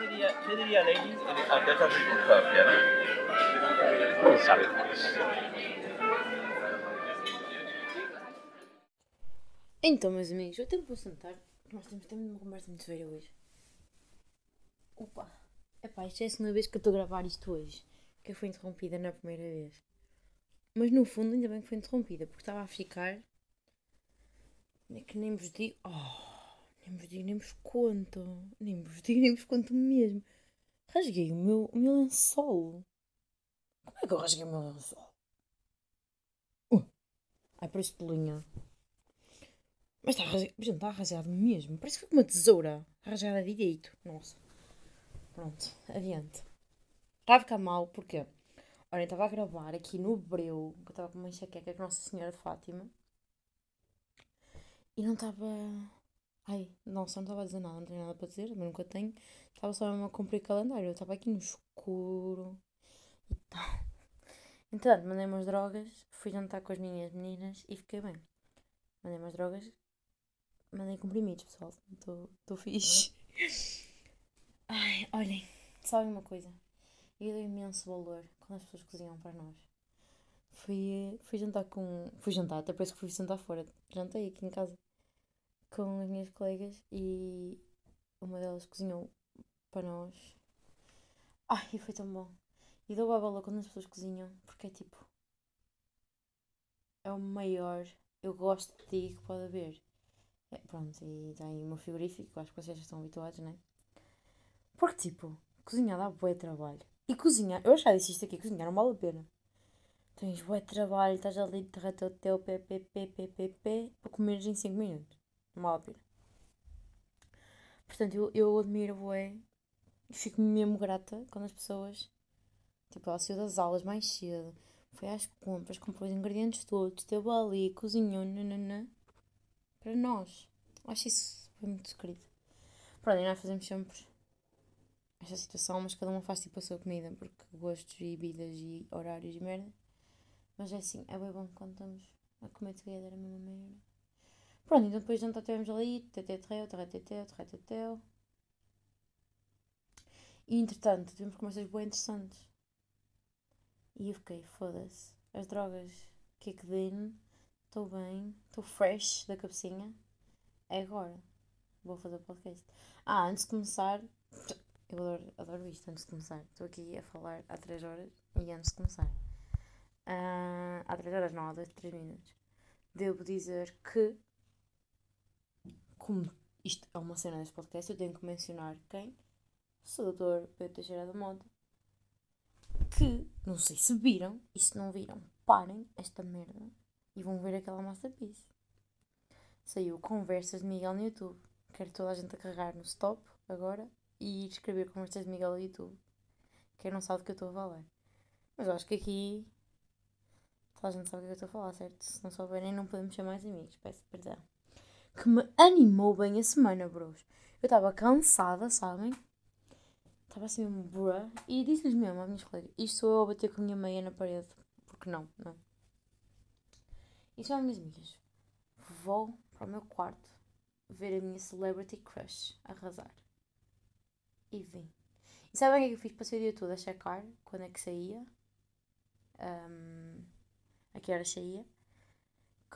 diria, ¿qué diría Lenin ante esta circunstancia? ¿no? sabe. Então, meus amigos, eu me vou sentar. Nós temos, temos uma conversa muito séria hoje. Opa! Epá, isto é a segunda vez que eu estou a gravar isto hoje. Que eu fui interrompida na primeira vez. Mas no fundo, ainda bem que foi interrompida, porque estava a ficar. É que nem vos digo. Oh, nem vos digo, nem vos conto. Nem vos digo, nem vos conto mesmo. Rasguei o meu, o meu lençol. Como é que eu rasguei o meu lençol? Uh. Ai, parece de linha. Mas está rasgado, gente, está rasgado mesmo. Parece que foi com uma tesoura rasgada direito. Nossa. Pronto, adiante. Está a ficar mal, porquê? Olha, estava a gravar aqui no Breu, que eu estava com uma enxaqueca com Nossa Senhora de Fátima. E não estava... Ai, nossa, não estava a dizer nada, não tenho nada para dizer, também nunca tenho. Estava só mesmo a cumprir calendário, eu estava aqui no escuro e tal. Então, mandei umas drogas, fui jantar com as minhas meninas e fiquei bem. Mandei umas drogas, mandei comprimidos, pessoal. Estou fixe. Ai, olhem, sabem uma coisa? Eu dou imenso valor quando as pessoas cozinham para nós. Fui, fui jantar com. Fui jantar, até parece que fui sentar fora. Jantei aqui em casa com as minhas colegas e uma delas cozinhou para nós. Ai, e foi tão bom. E dou a bola quando as pessoas cozinham, porque é tipo. É o maior. Eu gosto de ti que pode haver. É, pronto, e tem o meu frigorífico, acho que vocês já estão habituados, não é? Porque, tipo, cozinhar dá bué trabalho. E cozinhar, eu já disse isto aqui, cozinhar não vale a pena. Tens bué trabalho, estás ali de o teu pé, pé, pé, pé, pé, pé, para comeres em 5 minutos. Pena. Portanto, eu, eu admiro bué e fico mesmo grata quando as pessoas, tipo, ela saiu das aulas mais cedo, foi às compras, comprou os ingredientes todos, esteve ali, cozinhou, nananã, para nós. Acho isso muito querido. Pronto, e nós fazemos sempre esta situação, mas cada uma faz tipo a sua comida, porque gostos e bebidas e horários e merda. Mas é assim, é bem bom quando estamos a comer together a mesma merda. Pronto, então depois de jantar tivemos ali, teteteu, terreteteu, terreteteu. E entretanto, tivemos conversas bem interessantes. E eu fiquei, foda-se, as drogas, kick in, estou bem, estou fresh da cabecinha. É agora. Vou fazer o podcast. Ah, antes de começar, eu adoro, adoro isto antes de começar. Estou aqui a falar há 3 horas e antes de começar. Uh, há 3 horas, não, há 2, 3 minutos. Devo dizer que, como isto é uma cena deste podcast, eu tenho que mencionar quem? O doutor Pedro Teixeira da Monte. Que, não sei se viram, e se não viram, parem esta merda e vão ver aquela masterpiece. Saiu Conversas de Miguel no YouTube. Quero toda a gente a carregar no stop agora e escrever Conversas de Miguel no YouTube. Quem não sabe do que eu estou a falar. Mas eu acho que aqui toda a gente sabe do que eu estou a falar, certo? Se não souberem, não podemos ser mais amigos. Peço perdão. Que me animou bem a semana, bros. Eu estava cansada, sabem? Estava assim mesmo, bruh. E disse-lhes mesmo às minhas colegas: Isto sou eu a bater com a minha meia na parede. Porque não, não. E são as minhas amigas. Vou para o meu quarto ver a minha celebrity crush arrasar. E vim. E sabem o que é que eu fiz? Passei o dia todo a checar quando é que saía. Um, a que hora saía.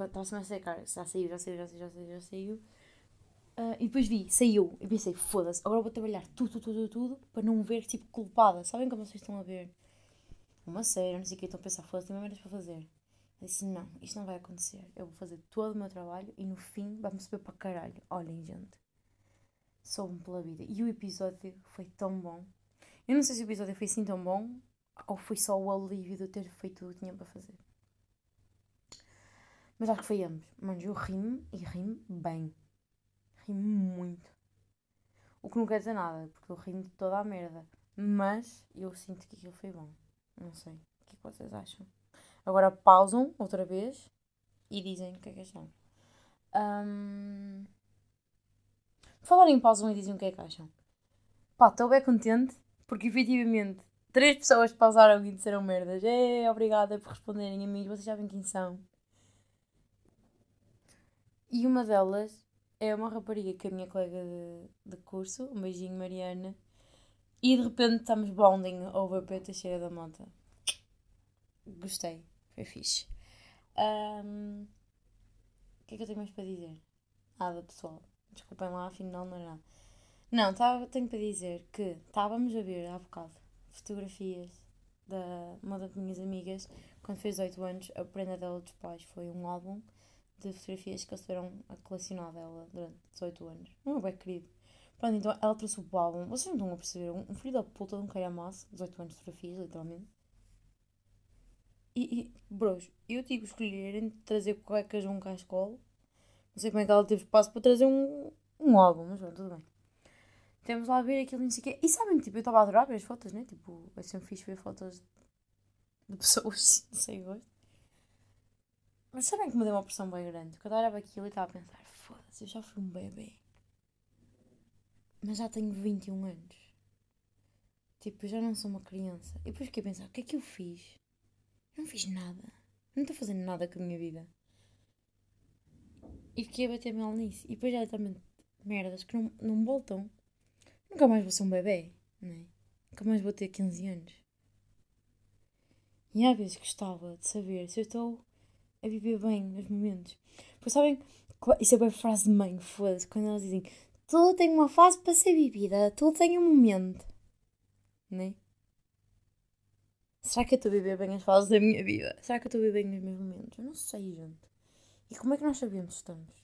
Estava-se a secar. Já saiu, já saiu, já saiu, já saiu, já saiu. Uh, e depois vi, saiu. E pensei, foda-se, agora vou trabalhar tudo, tudo, tudo, tudo para não ver tipo culpada. Sabem como vocês estão a ver? Uma série, não sei o que, estão a pensar, foda-se, tem merdas para fazer. Eu disse, não, isto não vai acontecer. Eu vou fazer todo o meu trabalho e no fim vai-me saber para caralho. Olhem, gente. Soube-me pela vida. E o episódio foi tão bom. Eu não sei se o episódio foi assim tão bom ou foi só o alívio de eu ter feito o que tinha para fazer. Mas acho que foi ambos. Mano, eu rimo e rimo bem. Rimo muito. O que não quer dizer nada, porque eu rimo de toda a merda. Mas eu sinto que aquilo foi bom. Não sei. O que é que vocês acham? Agora pausam outra vez e dizem o que é que acham. Um... Falar em pausam e dizem o que é que acham. Pá, estou bem contente porque efetivamente três pessoas pausaram e disseram merdas. É, obrigada por responderem a mim, vocês sabem quem são. E uma delas é uma rapariga que é a minha colega de, de curso, um beijinho Mariana, E de repente estamos bonding over Pedro Teixeira da Mota. Gostei, foi fixe. Um, o que é que eu tenho mais para dizer? Nada, pessoal. Desculpem lá, afinal não era nada. Não, tava, tenho para dizer que estávamos a ver há bocado fotografias da uma das minhas amigas quando fez 8 anos. A prenda dela dos pais foi um álbum de fotografias que eles tiveram a colecionar dela durante 18 anos. Não é bem querido. Pronto, então ela trouxe o álbum. Vocês não estão a perceber? Um, um filho da puta de um calhamaço, 18 anos de fotografias, literalmente. E, e bros, eu tive que escolher entre trazer cuecas de um cascolo. Não sei como é que ela teve espaço para trazer um, um álbum, mas pronto, tudo bem. Temos lá a ver aquilo, não sei o quê. E sabem, tipo, eu estava a adorar ver as fotos, né? Tipo, é sempre fixe ver fotos de pessoas, sei, gosto. Mas sabem que me deu uma pressão bem grande? Quando eu olhava aquilo e estava a pensar, foda-se, eu já fui um bebê. Mas já tenho 21 anos. Tipo, eu já não sou uma criança. E depois fiquei a pensar, o que é que eu fiz? Eu não fiz nada. Não estou fazendo nada com a minha vida. E fiquei a bater mal nisso. E depois já também merdas que não, não voltam. Nunca mais vou ser um bebê, não é? Nunca mais vou ter 15 anos. E às vezes gostava de saber se eu estou a viver bem nos momentos. Pois sabem, isso é bem frase de mãe, foda-se, quando elas dizem tudo tem uma fase para ser vivida, tudo tem um momento. Não é? Será que eu estou a viver bem as fases da minha vida? Será que eu estou a viver bem os meus momentos? Eu não sei, gente. E como é que nós sabemos que estamos?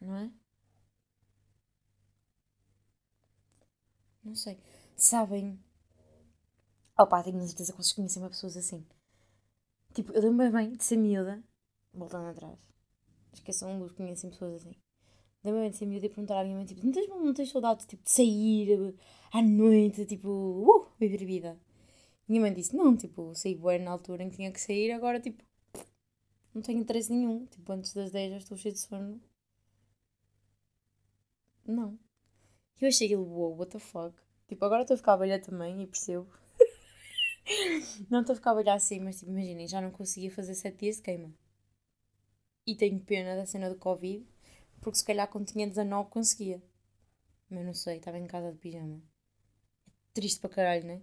Não é? Não sei. Sabem? Opa, tenho certeza que vocês conhecem uma pessoas assim. Tipo, eu lembro bem de ser miúda, voltando atrás. Esqueçam dos conhecem pessoas assim. Lembro bem de ser miúda e perguntar à minha mãe, tipo, não tens, não tens saudades tipo, de sair à noite, tipo, uh, viver vida? Minha mãe disse, não, tipo, saí boa na altura em que tinha que sair, agora, tipo, não tenho interesse nenhum. Tipo, antes das 10 já estou cheio de sono. Não. Eu achei aquilo, wow, what the fuck. Tipo, agora estou a ficar velha também e percebo. não estou a ficar velha assim, mas tipo, imaginem, já não conseguia fazer 7 dias de queima. E tenho pena da cena do Covid, porque se calhar quando tinha 19 conseguia. Mas não sei, estava em casa de pijama. É triste para caralho, né?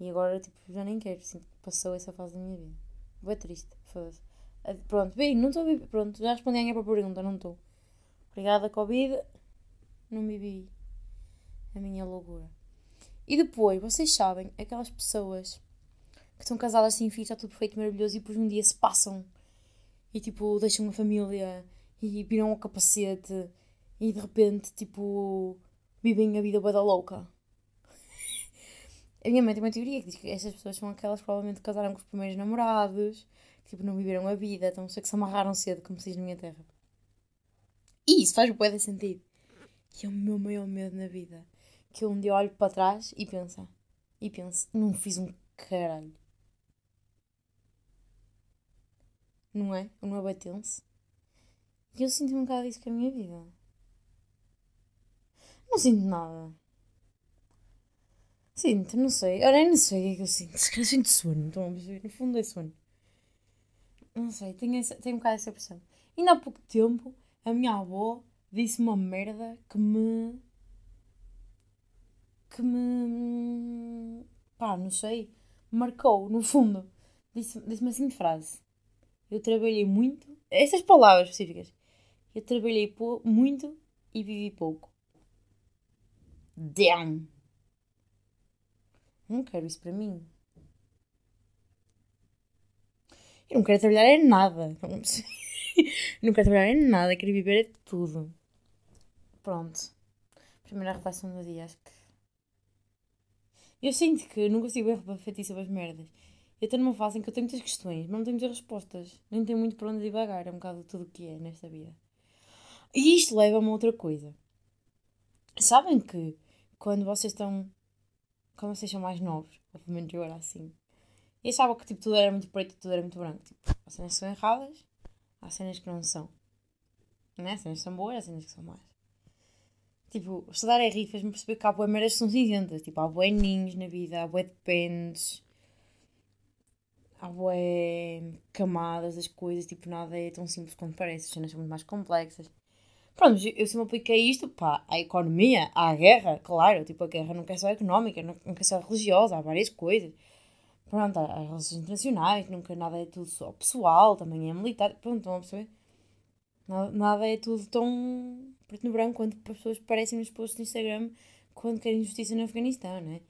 E agora, tipo, já nem quero, assim, passou essa fase da minha vida. Boa triste, foda-se. Ah, pronto, bem, não estou a viver. Pronto, já respondi a minha própria pergunta, não estou. Obrigada, Covid. Não vivi a minha loucura. E depois, vocês sabem, aquelas pessoas que estão casadas assim, filhos, está tudo perfeito, maravilhoso, e depois um dia se passam e tipo deixam a família e viram o capacete e de repente tipo vivem a vida boa da louca. A minha mãe tem uma teoria que diz que estas pessoas são aquelas que provavelmente casaram com os primeiros namorados, que tipo não viveram a vida, então sei que se amarraram cedo, como se diz na minha terra. E isso faz bué de sentido. Que é o meu maior medo na vida que eu um dia olho para trás e penso, e penso, não fiz um caralho. Não é? É bem tenso? E eu sinto um bocado isso com a minha vida. Não sinto nada. Sinto, não sei. Ora, eu não sei o que é que eu sinto. Se calhar sinto sono. Estão a perceber? No fundo é sono. Não sei, tenho, essa, tenho um bocado essa pressão. Ainda há pouco tempo, a minha avó disse uma merda que me que me. pá, não sei, marcou, no fundo. Disse-me disse a seguinte frase: Eu trabalhei muito, essas palavras específicas. Eu trabalhei muito e vivi pouco. Damn! Não quero isso para mim. Eu não quero trabalhar em nada. Não quero trabalhar em nada, quero viver é tudo. Pronto. Primeira reflexão do dia, acho que eu sinto que não consigo refletir sobre as merdas. Eu estou numa fase em que eu tenho muitas questões, mas não tenho muitas respostas. Nem tenho muito para onde divagar, é um bocado tudo o que é nesta vida. E isto leva a outra coisa. Sabem que quando vocês estão. Quando vocês são mais novos, ou pelo menos eu era assim, e achava que tipo, tudo era muito preto e tudo era muito branco. Tipo, há cenas que são erradas, há cenas que não são. Né? Há cenas que são boas, há cenas que são más. Tipo, estudar é rir fez-me perceber que há boas meras que são cinzentas. Tipo, há bué ninhos na vida, há bué dependes, há bué camadas das coisas. Tipo, nada é tão simples como parece. As cenas são muito mais complexas. Pronto, eu simplifiquei isto para a economia, à guerra, claro, tipo, a guerra não quer só económica, não quer só religiosa, há várias coisas. Pronto, há, relações internacionais, nunca nada é tudo só pessoal, também é militar, pronto, estão a perceber? Nada, nada é tudo tão preto no branco quanto as pessoas parecem nos posts do Instagram quando querem justiça no Afeganistão, não é?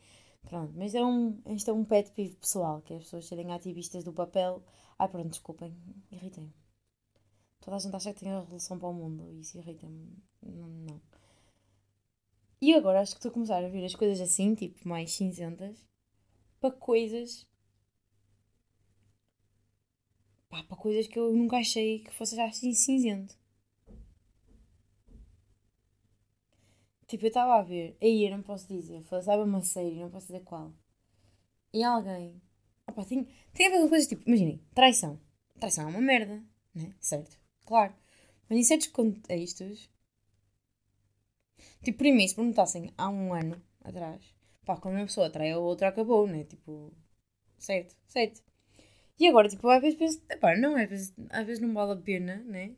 Pronto, mas é um, isto é um pet peeve pessoal, que é as pessoas serem ativistas do papel. Ai, pronto, desculpem, irritem-me. Toda a gente acha que tem a resolução para o mundo e isso irrita-me. Não, não. E agora acho que estou a começar a ver as coisas assim, tipo, mais cinzentas, para coisas. Pá, para coisas que eu nunca achei que fosse assim cinzento. Tipo, eu estava a ver, aí eu não posso dizer, sabe uma série, não posso dizer qual. E alguém. Opa, tem, tem a ver com coisas tipo, imaginem, traição. Traição é uma merda, né? Certo? Claro. Mas em certos contextos. Tipo, primeiro, se perguntassem há um ano atrás, pá, quando uma pessoa trai a outra, acabou, né? Tipo, certo, certo. E agora, tipo, às vezes penso, pá, não, às vezes, às vezes não vale a pena, né?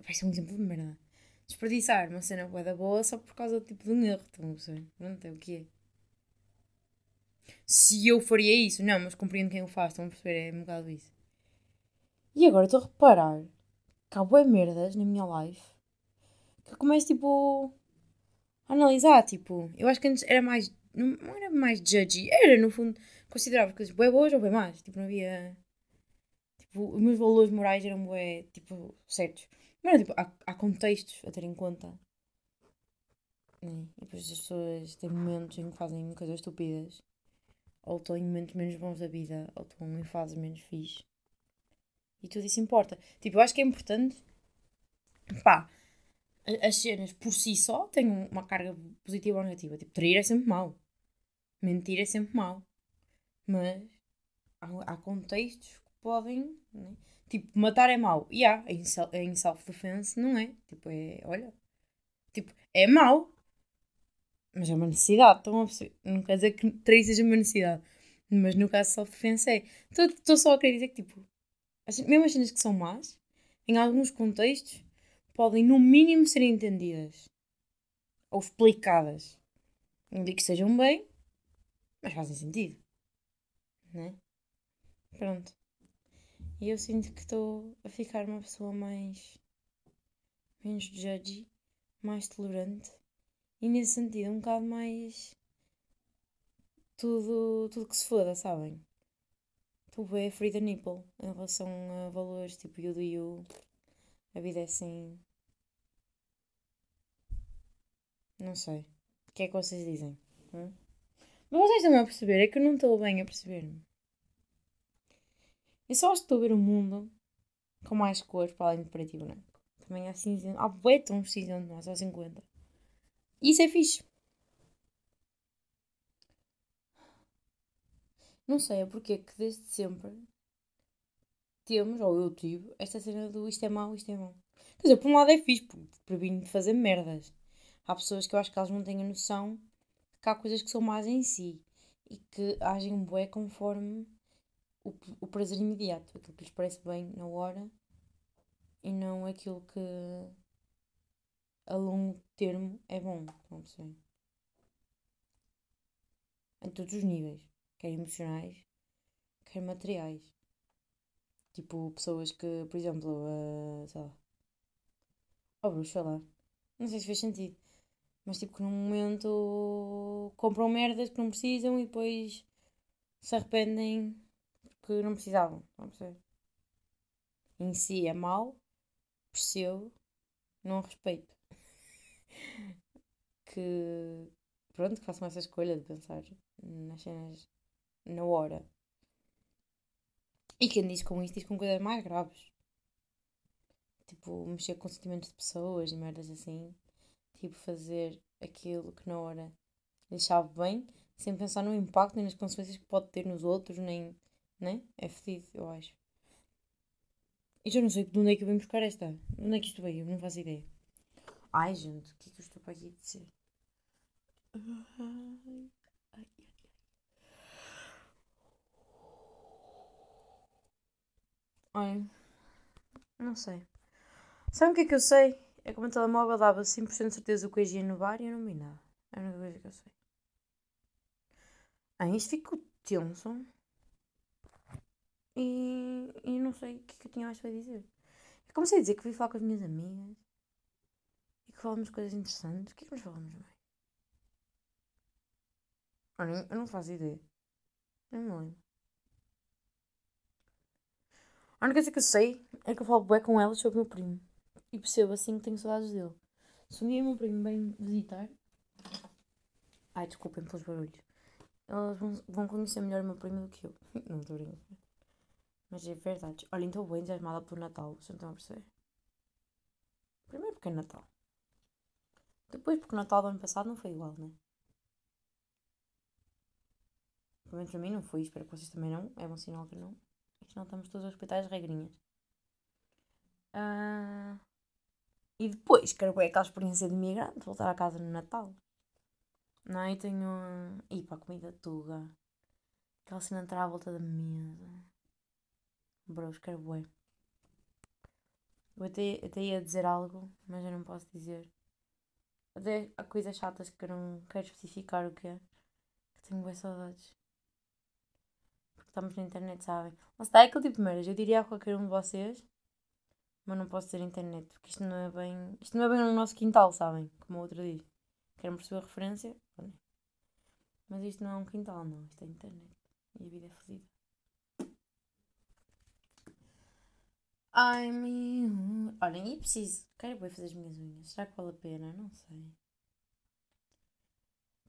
Vai ser um exemplo de merda desperdiçar uma cena boa da boa só por causa tipo, de um erro. Estão? Pronto, é o que é. Se eu faria isso, não, mas compreendo quem o faz, estão a perceber? É um bocado isso. E agora estou a reparar que há boas merdas na minha life que começo tipo a analisar. Tipo, eu acho que antes era mais. Não, era mais judgy, era no fundo. Considerava coisas bem boas ou bem más. Tipo, não havia. Tipo, os meus valores morais eram bem, tipo, certos. Mas, tipo, há, há contextos a ter em conta. Né? E depois as pessoas têm momentos em que fazem coisas estúpidas. Ou estão em momentos menos bons da vida. Ou estão em fases menos fixe. E tudo isso importa. Tipo, eu acho que é importante. Pá, as cenas por si só têm uma carga positiva ou negativa. Tipo, trair é sempre mau. Mentir é sempre mau. Mas há, há contextos que podem. Né? Tipo, matar é mau. E yeah, em self-defense não é. Tipo, é. Olha. Tipo, é mau. Mas é uma necessidade. Perceber? Não quer dizer que trair seja uma necessidade. Mas no caso de self-defense é. Estou só a querer dizer que, tipo, as, mesmo as cenas que são más, em alguns contextos, podem no mínimo ser entendidas. Ou explicadas. Não digo que sejam bem, mas fazem sentido. Né? Pronto. E eu sinto que estou a ficar uma pessoa mais. menos judgy, mais tolerante e nesse sentido um bocado mais. tudo, tudo que se foda, sabem? Estou é free the nipple em relação a valores tipo you do you. A vida é assim. Não sei. O que é que vocês dizem? Hum? Mas vocês estão a perceber? É que eu não estou bem a perceber-me. Eu só estou a ver o mundo com mais cores para além de preto e branco. Também há cinzento. Há bué tons cinzento, não há só 50. E isso é fixe. Não sei é porque que desde sempre temos, ou eu tive, esta cena do isto é mau, isto é mau. Quer dizer, por um lado é fixe, porque previne de fazer merdas. Há pessoas que eu acho que elas não têm a noção que há coisas que são más em si e que agem bué conforme o, o prazer imediato, aquilo que lhes parece bem na hora e não aquilo que a longo termo é bom, não sei. Em todos os níveis, quer emocionais, quer materiais. Tipo, pessoas que, por exemplo, uh, sei lá, oh sei lá, não sei se fez sentido, mas tipo que num momento compram merdas que não precisam e depois se arrependem que não precisavam. Não percebe? Em si é mau, percebo, não respeito. que pronto, que façam essa escolha de pensar nas cenas na hora. E quem diz com isto diz com coisas mais graves. Tipo, mexer com sentimentos de pessoas e merdas assim. Tipo, fazer aquilo que na hora lhe bem, sem pensar no impacto nem nas consequências que pode ter nos outros, nem né? É fedido, eu acho. E já não sei de onde é que eu vim buscar esta. De onde é que isto veio? Não faço ideia. Ai, gente, o que é que eu estou para aqui dizer? Ai, ai, ai. Ai, não sei. Sabe o que é que eu sei? É como o telemóvel dava 100% de certeza que eu ia no bar e eu não vi nada. É a única coisa que eu sei. Ah, isto ficou tenso. E, e não sei o que, é que eu tinha mais para dizer. Eu comecei a dizer que fui falar com as minhas amigas e que falamos coisas interessantes. O que é que nós falamos mais? Eu não faço ideia. Eu não me lembro. A única coisa que eu sei é que eu falo bem com elas sobre o meu primo. E percebo assim que tenho saudades dele. Se um dia o meu primo vem visitar. Ai, desculpem pelos barulhos. Elas vão, vão conhecer melhor o meu primo do que eu. Não estou brincando. Mas é verdade. Olha, estou bem desarmada por Natal. Vocês não estão a perceber? Primeiro porque é Natal. Depois porque o Natal do ano passado não foi igual, né? Pelo menos para mim não foi. Espero que vocês também não. É bom sinal que não. Isto não estamos todos a respeitar as regrinhas. Uh, e depois, quero ver aquela experiência de imigrante, voltar a casa no Natal. Não, é? e tenho. E para a comida tuga. Aquela cena entrar à volta da mesa. Bros, quero ver. Eu até, até ia dizer algo, mas eu não posso dizer. Até há coisas chatas que eu não quero especificar o que é. Que tenho bem saudades estamos na internet, sabem? Lá está, aquele tipo de merdas. Eu diria a qualquer um de vocês, mas não posso ter internet, porque isto não é bem. Isto não é bem no nosso quintal, sabem? Como a outra diz. Querem perceber a referência? Mas isto não é um quintal, não. Isto é internet. E a vida é fodida. Ai, meu. Olhem, e preciso. Quero bem fazer as minhas unhas. Será que vale a pena? Não sei.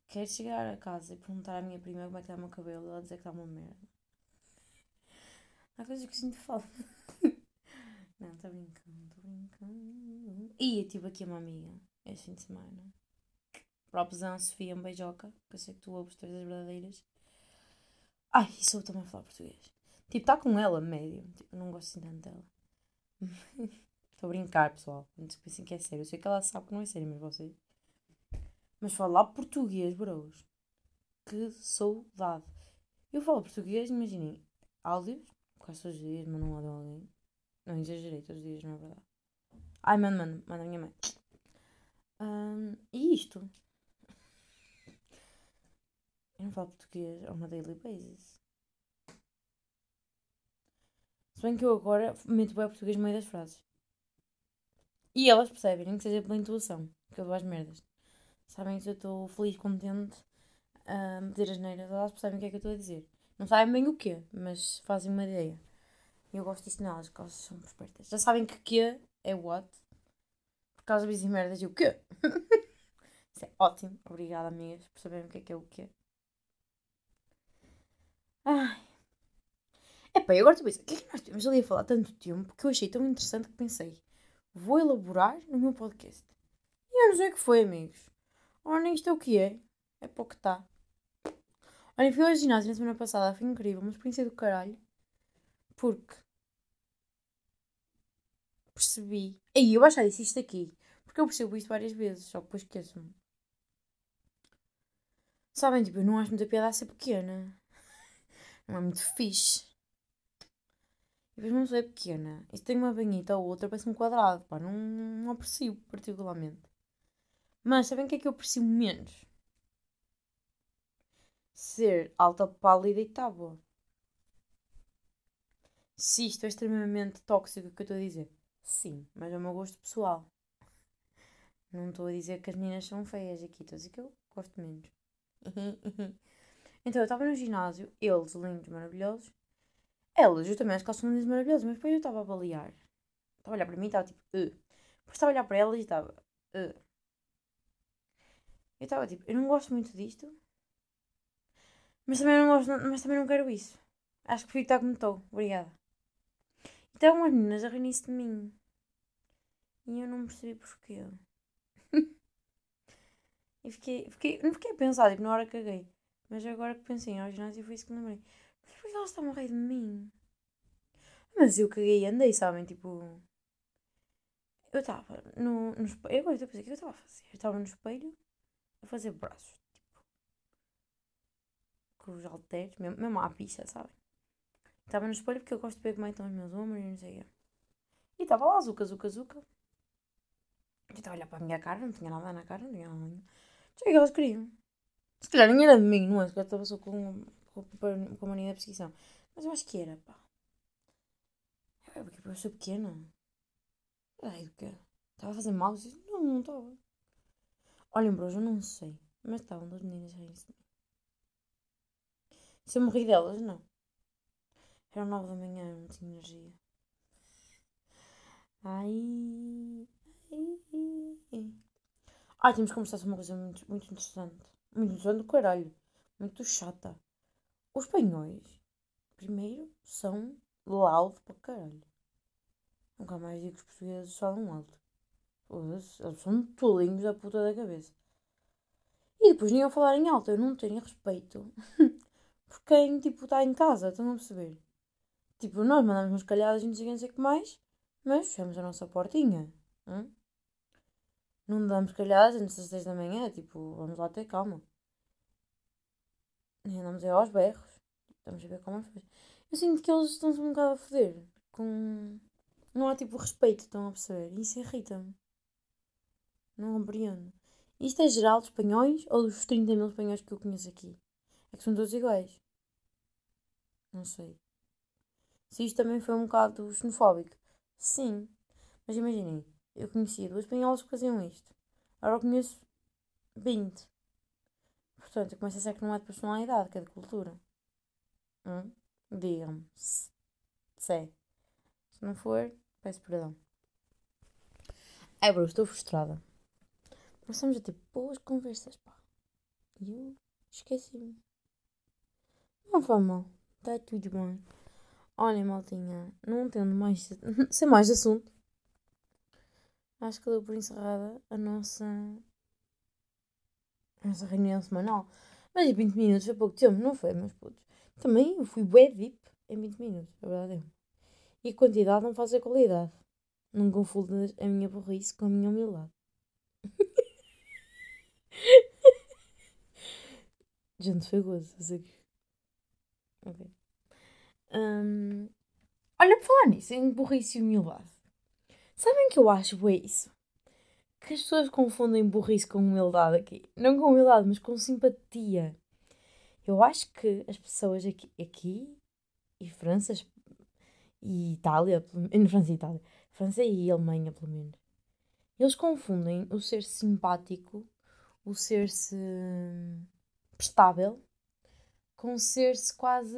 Quero chegar a casa e perguntar à minha prima como é que está o meu cabelo. Ela dizer que está uma merda. Há coisas que sinto falta. Não, estou brincando, estou brincando. E eu tive aqui uma amiga este fim de semana. Propesão, Sofia, um beijoca. Que eu sei que tu ouves todas as verdadeiras. Ai, sou também a falar português. Tipo, está com ela, médio. Tipo, não gosto assim tanto dela. Estou a brincar, pessoal. Antes que pensem que é sério. Eu sei que ela sabe que não é sério, mas vocês. Mas falar português, bros. Que saudade. Eu falo português, imaginem, áudios quase todos os dias mando um áudio a alguém. Não exagerei, todos os dias, não é verdade. Ai, mano, mano, manda a minha mãe. Um, e isto? Eu não falo português on a daily basis. Se bem que eu agora meto bem português no meio das frases. E elas percebem, nem que seja pela intuação, que eu dou as merdas. Sabem que eu estou feliz, contente a meter as neiras, elas percebem o que é que eu estou a dizer. Não sabem bem o quê, mas fazem uma ideia. E eu gosto disso nelas, porque elas são espertas. Já sabem que quê é what. Porque elas dizem merdas e o quê? Isso é ótimo. Obrigada, amigas, por saberem o que é que é o quê. Ai. Epá, agora tu pensas, o que é que nós temos ali a falar tanto tempo que eu achei tão interessante que pensei, vou elaborar no meu podcast. E eu não sei o que foi, amigos. Ora, isto é o que é. É para o que está. Olha, fui ao ginásio na semana passada, foi incrível, uma experiência do caralho. Porque percebi. Aí eu já disse isto aqui. Porque eu percebo isto várias vezes, só que depois esqueço-me. Sabem, tipo, eu não acho muita piada a ser pequena. Não é muito fixe. E depois uma pessoa é pequena. E se tem uma banhita ou outra, parece um quadrado. Pá, não, não aprecio particularmente. Mas sabem o que é que eu aprecio menos? ser alta, pálida e tábua. Se isto é extremamente tóxico, o que eu estou a dizer? Sim, mas é o meu gosto pessoal. Não estou a dizer que as meninas são feias aqui, estou a dizer que eu gosto menos. então eu estava no ginásio, eles lindos, maravilhosos. Elas, eu também acho que elas são lindas maravilhosas, mas depois eu estava a avaliar. Estava a olhar para mim e estava tipo, uh. Depois estava a olhar para elas e estava, uh. Eu estava tipo, eu não gosto muito disto, mas também não gosto, mas também não quero isso. Acho que prefiro estar como estou. Obrigada. Então as meninas a reunir-se de mim. E eu não percebi porquê. e fiquei, fiquei, não fiquei a pensar, tipo, na hora caguei. Mas agora que pensei ao ginásio foi isso que me lembrei. Mas porquê elas estão a rir de mim? Mas eu caguei e andei, sabem? Tipo. Eu estava no, no espelho. Agora estou a pensar o que eu estava a fazer. Eu estava no espelho a fazer braços com os halteres, mesmo, mesmo à pista, sabem? Estava no espelho porque eu gosto de ver como é estão os meus ombros e não sei o quê. E estava lá, zuca, zuca, zuca. Eu estava a olhar para a minha cara, não tinha nada na cara, não tinha nada. nenhum. Sei o que elas queriam. Se calhar nem era de mim, não é? Se calhar estava só com, com, a mania da perseguição. Mas eu acho que era, pá. É porque eu sou pequena. Ai, o quê? Estava a fazer mal? Não, não estava. Olhem, bros, eu não sei. Mas estavam duas meninas a rir-se. Se eu morri delas, não. Era nove da manhã, não tinha energia. Ai. Ai. Ai, temos que conversar sobre uma coisa muito, muito interessante. Muito interessante do caralho. Muito chata. Os espanhóis, primeiro, são loud para caralho. Nunca mais digo que os portugueses falam alto. Eles são tolinhos da puta da cabeça. E depois nem eu falar em alto, eu não tenho respeito por quem, tipo, está em casa, estão a perceber? Tipo, nós mandamos umas calhadas e não sei o que mais, mas fechamos a nossa portinha. hum? Não damos calhadas antes das 10 da manhã, tipo, vamos lá ter calma. Andamos aí aos berros. Estamos a ver como as coisas. Eu sinto que eles estão-se um bocado a foder. Com... Não há tipo respeito, estão a perceber? Isso irrita-me. Não compreendo. Isto é geral dos espanhóis ou dos 30 mil espanhóis que eu conheço aqui? É que são todos iguais. Não sei. Se isto também foi um bocado xenofóbico. Sim. Mas imaginem, eu conhecia duas espanholas que faziam isto. Agora eu conheço 20. Portanto, eu começo a ser que não é de personalidade, que é de cultura. Hum? Digam-me. Se é. Se não for, peço perdão. É, bro, estou frustrada. Nós estamos a ter boas conversas, pá. E eu esqueci-me. Não faz mal. Está tudo bem. Olha, maltinha, não tendo mais, sem mais assunto, acho que deu por encerrada a nossa, nossa reunião semanal. Mas em 20 minutos foi pouco tempo, não foi, meus putos? Também eu fui bué deep em 20 minutos, a verdade é. E quantidade não faz a qualidade. Não confundas a minha burrice com a minha humildade. Gente, foi gozo, sei que. Ok. Hum, olha, por falar nisso, em burrice e humildade. Sabem que eu acho bué isso? Que as pessoas confundem burrice com humildade aqui. Não com humildade, mas com simpatia. Eu acho que as pessoas aqui, aqui e França e Itália, em França e Itália, França e Alemanha, pelo menos, eles confundem o ser simpático, o ser-se prestável, com ser-se quase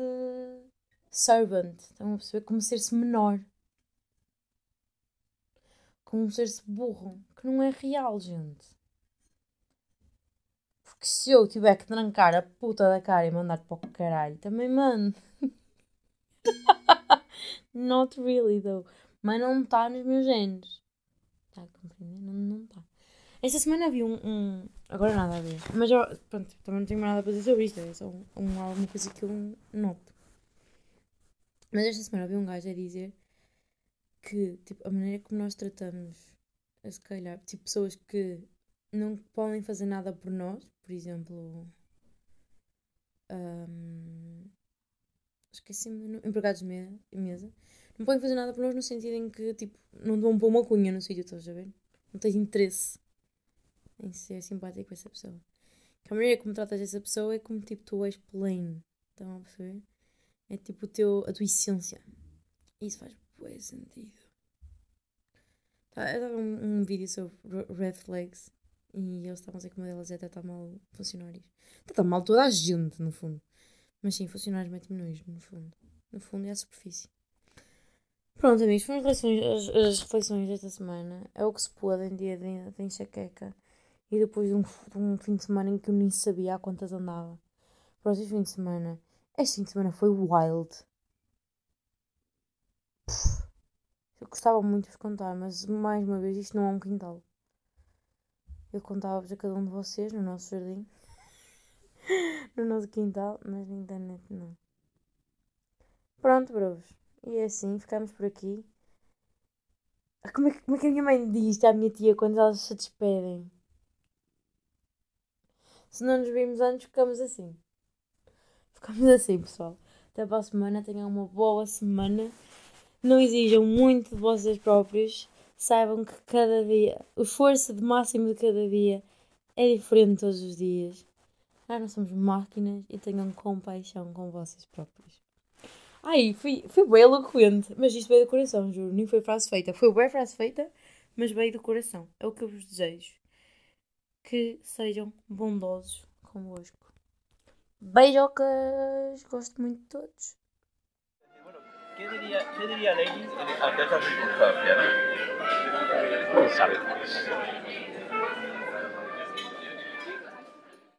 servant. Estão a perceber? Como ser-se menor. Como ser-se burro. Não é real, gente. Porque se eu tiver que trancar a puta da cara e mandar para o caralho, também mando. Not really, though. Mas não está nos meus genes. Está a compreender? Não, está. Esta semana vi um, um- Agora nada a ver. Mas eu, pronto, também não tenho mais nada para dizer sobre isto. É só um, um- coisa que eu noto. Mas esta semana vi um gajo a dizer que tipo, a maneira como nós tratamos, se calhar, tipo, pessoas que não podem fazer nada por nós, por exemplo, hum, esqueci-me, empregados de me- de mesa, não podem fazer nada por nós no sentido em que, tipo, não vão pôr uma cunha no sítio, estás a ver? Não tens interesse em ser simpático com essa pessoa. Que a maneira como tratas essa pessoa é como, tipo, tu és plain, estão a perceber? É tipo o teu, a tua essência. Isso faz bué sentido. Tá, estava um, um vídeo sobre red flags e eles estavam a dizer que uma delas é tratar mal funcionários. Tratar mal toda a gente, no fundo. Mas sim, funcionários metem-me nojo, no fundo. No fundo é a superfície. Pronto, amigos, foram as reflexões, as, as reflexões desta semana. É o que se pôde em dia de, de enxaqueca. E depois de um, de um fim de semana em que eu nem sabia a quantas andava. Próximo fim de semana. Este fim de semana foi wild. Eu gostava muito de contar, mas mais uma vez isto não é um quintal. Eu contava-vos a cada um de vocês no nosso jardim, no nosso quintal, mas na internet não. Pronto, bros. E é assim, ficamos por aqui. Ah, Como é, que, como é que a minha mãe diz à minha tia quando elas se despedem? Se não nos vimos antes, ficamos assim. Ficamos assim, pessoal. Até para a semana. Tenham uma boa semana. Não exijam muito de vocês próprios. saibam que cada dia, o esforço de máximo de cada dia é diferente todos os dias. Nós não somos máquinas e tenham compaixão com vocês próprios. Ai, fui, fui bem eloquente, mas isto veio do coração, juro, nem foi frase feita. Foi bem frase feita, mas veio do coração. É o que eu vos desejo. Que sejam bondosos convosco. Beijocas! Gosto muito de todos. ¿Qué diría, qué diría Lenin esa circunstancia? ¿no? ¿Quién sabe?